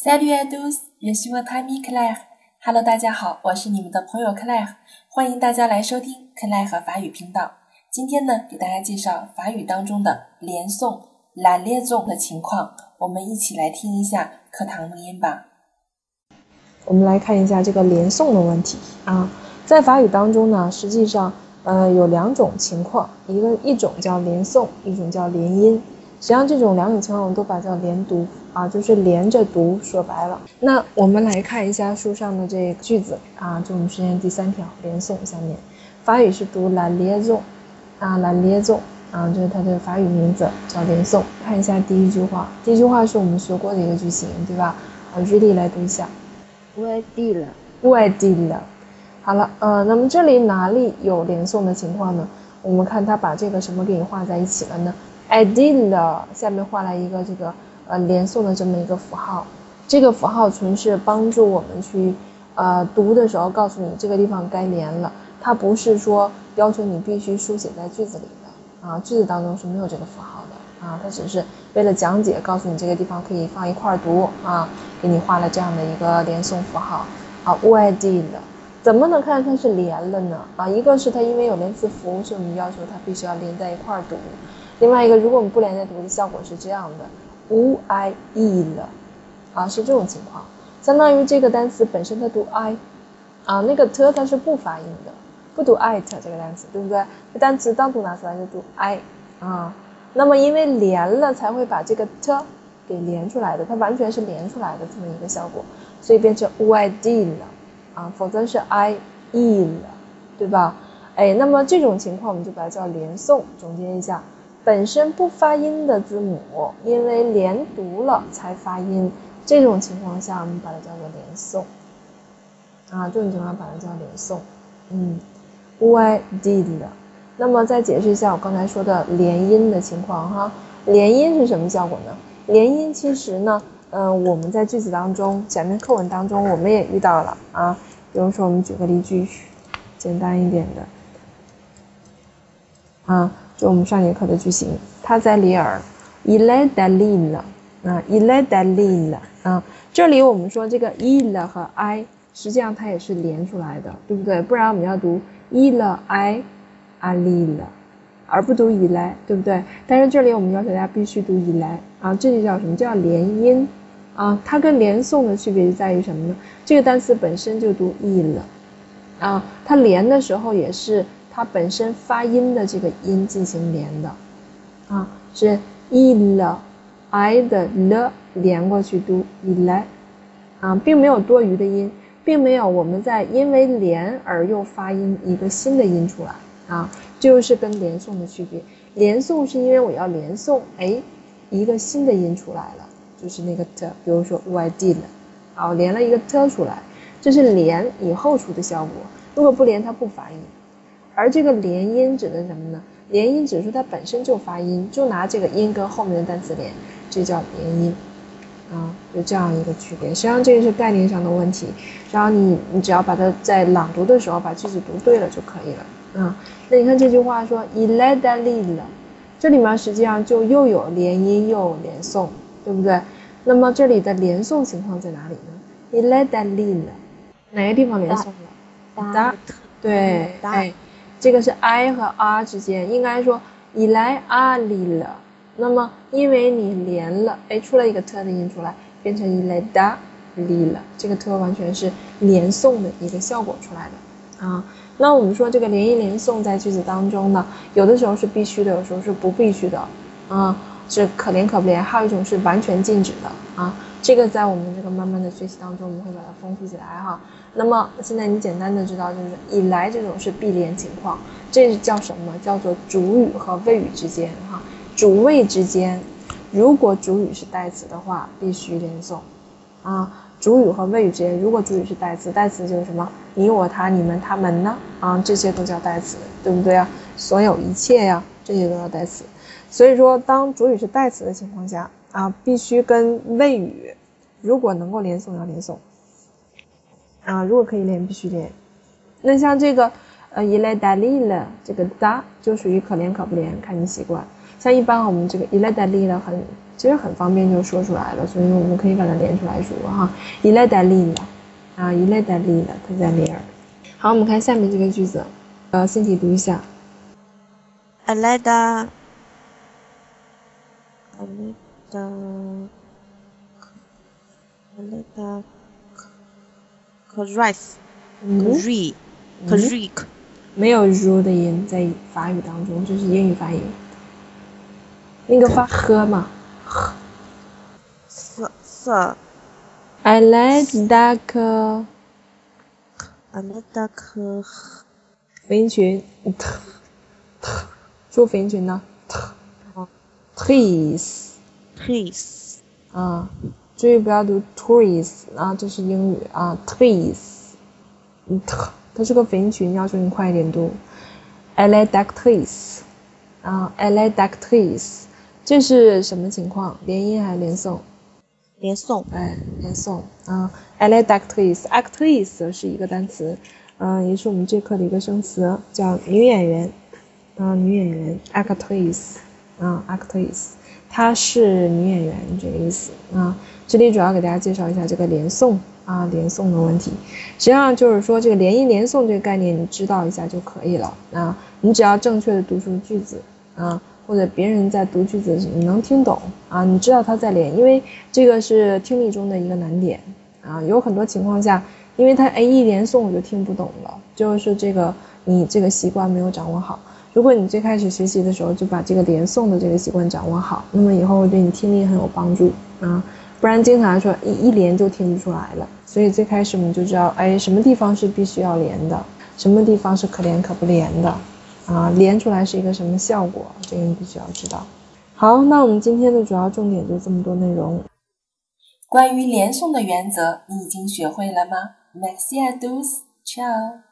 Salut à tous, je suis votre ami Claire. Hello，大家好，我是你们的朋友 Claire，欢迎大家来收听 Claire 法语频道。今天呢，给大家介绍法语当中的连诵、la liaison 的情况，我们一起来听一下课堂录音吧。我们来看一下这个连诵的问题啊，在法语当中呢，实际上呃有两种情况，一个一种叫连诵，一种叫连音。实际上这种两种情况，我们都把叫连读啊，就是连着读。说白了，那我们来看一下书上的这个句子啊，就我们实验第三条连诵下面，法语是读 la liaison 啊，la liaison 啊，这是它的法语名字叫连诵。看一下第一句话，第一句话是我们学过的一个句型，对吧？啊，瑞丽来读一下？好了，呃，那么这里哪里有连诵的情况呢？我们看它把这个什么给你画在一起了呢？ideal 下面画了一个这个呃连诵的这么一个符号，这个符号纯是帮助我们去呃读的时候告诉你这个地方该连了，它不是说要求你必须书写在句子里的啊，句子当中是没有这个符号的啊，它只是为了讲解告诉你这个地方可以放一块读啊，给你画了这样的一个连诵符号啊，ideal 怎么能看它是连了呢？啊，一个是它因为有连字符，所以我们要求它必须要连在一块儿读。另外一个，如果我们不连着读的效果是这样的，u i e 了，啊，是这种情况，相当于这个单词本身它读 i，啊，那个 t 它是不发音的，不读 it 这个单词，对不对？这单词单独拿出来就读 i，啊，那么因为连了才会把这个 t 给连出来的，它完全是连出来的这么一个效果，所以变成 u i d 了，啊，否则是 i e 了，对吧？哎，那么这种情况我们就把它叫连诵，总结一下。本身不发音的字母，因为连读了才发音，这种情况下我们把它叫做连诵。啊，这种情况把它叫连诵。嗯，Why did。那么再解释一下我刚才说的连音的情况哈。连音是什么效果呢？连音其实呢，嗯，我们在句子当中，前面课文当中我们也遇到了啊。比如说我们举个例句，简单一点的。啊。就我们上节课的句型，他在里尔，il est d a l i 了啊，il est d a l i 了啊。这里我们说这个 il 和 i，实际上它也是连出来的，对不对？不然我们要读 il i a l i 了，而不读 il，对不对？但是这里我们要求大家必须读 il 啊，这就叫什么叫连音啊？它跟连诵的区别就在于什么呢？这个单词本身就读 il 啊，它连的时候也是。它本身发音的这个音进行连的，啊，是 i 了，i 的了连过去读 i 来，啊，并没有多余的音，并没有我们在因为连而又发音一个新的音出来，啊，就是跟连诵的区别。连诵是因为我要连诵，哎，一个新的音出来了，就是那个 t，比如说 y did，好，连了一个 t 出来，这是连以后出的效果。如果不连，它不发音。而这个连音指的什么呢？连音指出它本身就发音，就拿这个音跟后面的单词连，这叫连音，啊，有这样一个区别。实际上这个是概念上的问题，然后你你只要把它在朗读的时候把句子读对了就可以了，啊，那你看这句话说 e l e d a l i 了，这里面实际上就又有连音又有连诵，对不对？那么这里的连诵情况在哪里呢 e l e d a l i 了，哪个地方连诵了？da，对，哎。这个是 i 和 r 之间，应该说以来阿里了。那么因为你连了，哎，出了一个特的音出来，变成以来达里了。这个特完全是连诵的一个效果出来的啊。那我们说这个连音连诵在句子当中呢，有的时候是必须的，有时候是不必须的啊，是可连可不连。还有一种是完全禁止的啊。这个在我们这个慢慢的学习当中，我们会把它丰富起来哈。那么现在你简单的知道，就是以来这种是必连情况，这是叫什么？叫做主语和谓语之间哈，主谓之间，如果主语是代词的话，必须连诵啊。主语和谓语之间，如果主语是代词，代词就是什么？你我他你们他们呢？啊，这些都叫代词，对不对啊？所有一切呀，这些都叫代词。所以说，当主语是代词的情况下。啊，必须跟谓语，如果能够连诵要连诵，啊，如果可以连必须连。那像这个呃，il est d a l i 了，这个 da 就属于可连可不连，看你习惯。像一般我们这个 il est d a l i 了很其实很方便就说出来了，所以我们可以把它连出来说哈。伊莱达利了啊，伊莱达利了，他在那儿。好，我们看下面这个句子，呃，先体读一下。阿莱达，阿莱达，阿莱达，可 rice，可 re，可 re，没有 r 的音在法语当中，就是英语发音。那个发呵嘛，呵，色色。I like duck。阿莱达克，复音群，特特，说复音群呢？特，trees，trees，啊，注意不要读 trees 啊，这是英语啊，trees，特，它是个辅音群，要求你快一点读。Trees，啊 trees，这是什么情况？连音还是连诵？连诵，哎，连诵啊 actress，actress 是一个单词，嗯，也是我们这课的一个生词，叫女演员，嗯，女演员，actress，啊，actress，她是女演员这个意思啊。这里主要给大家介绍一下这个连诵啊，连诵的问题，实际上就是说这个连音连诵这个概念你知道一下就可以了啊，你只要正确的读出句子啊。或者别人在读句子，你能听懂啊？你知道他在连，因为这个是听力中的一个难点啊。有很多情况下，因为他哎一连诵我就听不懂了，就是这个你这个习惯没有掌握好。如果你最开始学习的时候就把这个连诵的这个习惯掌握好，那么以后会对你听力很有帮助啊。不然经常说一一连就听不出来了。所以最开始我们就知道，哎，什么地方是必须要连的，什么地方是可连可不连的。啊，连出来是一个什么效果？这个你必须要知道。好，那我们今天的主要重点就这么多内容。关于连诵的原则，你已经学会了吗？Merci à tous，ciao。